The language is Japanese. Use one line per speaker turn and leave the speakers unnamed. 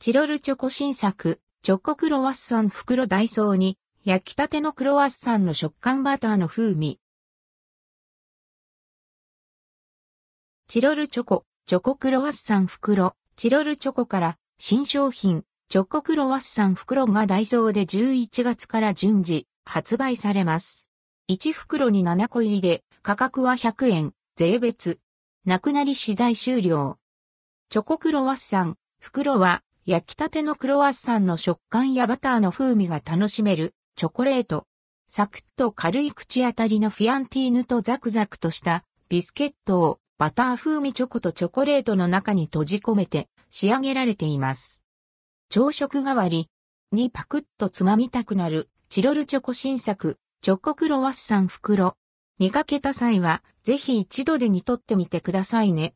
チロルチョコ新作、チョコクロワッサン袋ダイソーに、焼きたてのクロワッサンの食感バターの風味。チロルチョコ、チョコクロワッサン袋、チロルチョコから新商品、チョコクロワッサン袋がダイソーで11月から順次発売されます。1袋に7個入りで価格は100円、税別。なくなり次第終了。チョコクロワッサン、袋は焼きたてのクロワッサンの食感やバターの風味が楽しめるチョコレート。サクッと軽い口当たりのフィアンティーヌとザクザクとしたビスケットをバター風味チョコとチョコレートの中に閉じ込めて仕上げられています。朝食代わりにパクッとつまみたくなるチロルチョコ新作チョコクロワッサン袋。見かけた際はぜひ一度で煮取ってみてくださいね。